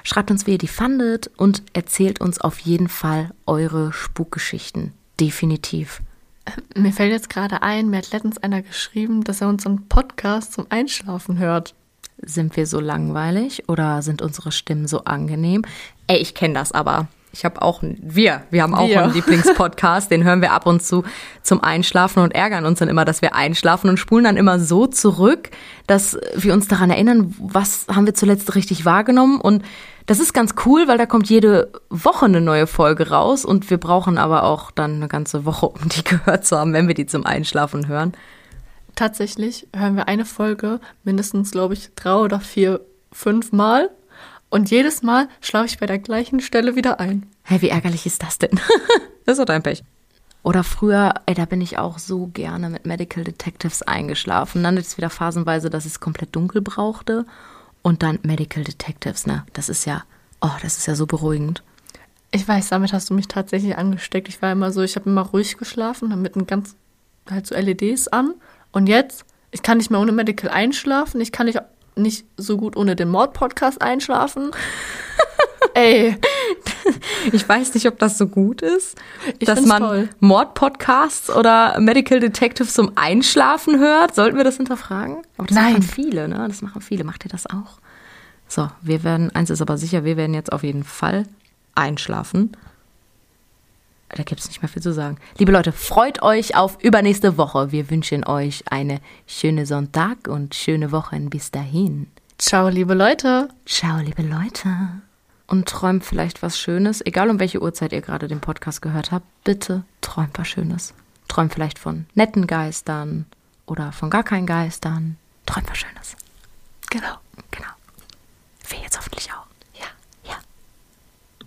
A: Schreibt uns, wie ihr die fandet und erzählt uns auf jeden Fall eure Spukgeschichten. Definitiv.
B: Äh, mir fällt jetzt gerade ein, mir hat letztens einer geschrieben, dass er unseren Podcast zum Einschlafen hört.
A: Sind wir so langweilig oder sind unsere Stimmen so angenehm? Ey, ich kenne das aber. Ich habe auch, wir, wir haben auch wir. einen Lieblingspodcast, den hören wir ab und zu zum Einschlafen und ärgern uns dann immer, dass wir einschlafen und spulen dann immer so zurück, dass wir uns daran erinnern, was haben wir zuletzt richtig wahrgenommen und das ist ganz cool, weil da kommt jede Woche eine neue Folge raus und wir brauchen aber auch dann eine ganze Woche, um die gehört zu haben, wenn wir die zum Einschlafen hören.
B: Tatsächlich hören wir eine Folge mindestens, glaube ich, drei oder vier, fünf Mal. Und jedes Mal schlafe ich bei der gleichen Stelle wieder ein.
A: Hä, hey, wie ärgerlich ist das denn? das ist doch dein Pech. Oder früher, ey, da bin ich auch so gerne mit Medical Detectives eingeschlafen. Dann ist es wieder phasenweise, dass ich es komplett dunkel brauchte. Und dann Medical Detectives, ne? Das ist ja, oh, das ist ja so beruhigend.
B: Ich weiß, damit hast du mich tatsächlich angesteckt. Ich war immer so, ich habe immer ruhig geschlafen, dann mit einem ganz, halt so LEDs an. Und jetzt, ich kann nicht mehr ohne Medical einschlafen. Ich kann nicht, nicht so gut ohne den Mord-Podcast einschlafen. Ey.
A: Ich weiß nicht, ob das so gut ist, ich dass man Mord-Podcasts oder Medical Detectives zum Einschlafen hört. Sollten wir das hinterfragen? Aber das Nein. machen viele, ne? Das machen viele. Macht ihr das auch? So, wir werden, eins ist aber sicher, wir werden jetzt auf jeden Fall einschlafen. Da gibt es nicht mehr viel zu sagen. Liebe Leute, freut euch auf übernächste Woche. Wir wünschen euch eine schöne Sonntag und schöne Wochen bis dahin.
B: Ciao, liebe Leute.
A: Ciao, liebe Leute. Und träumt vielleicht was Schönes, egal um welche Uhrzeit ihr gerade den Podcast gehört habt. Bitte träumt was Schönes. Träumt vielleicht von netten Geistern oder von gar keinen Geistern. Träumt was Schönes.
B: Genau.
A: Genau. Wir jetzt hoffentlich auch.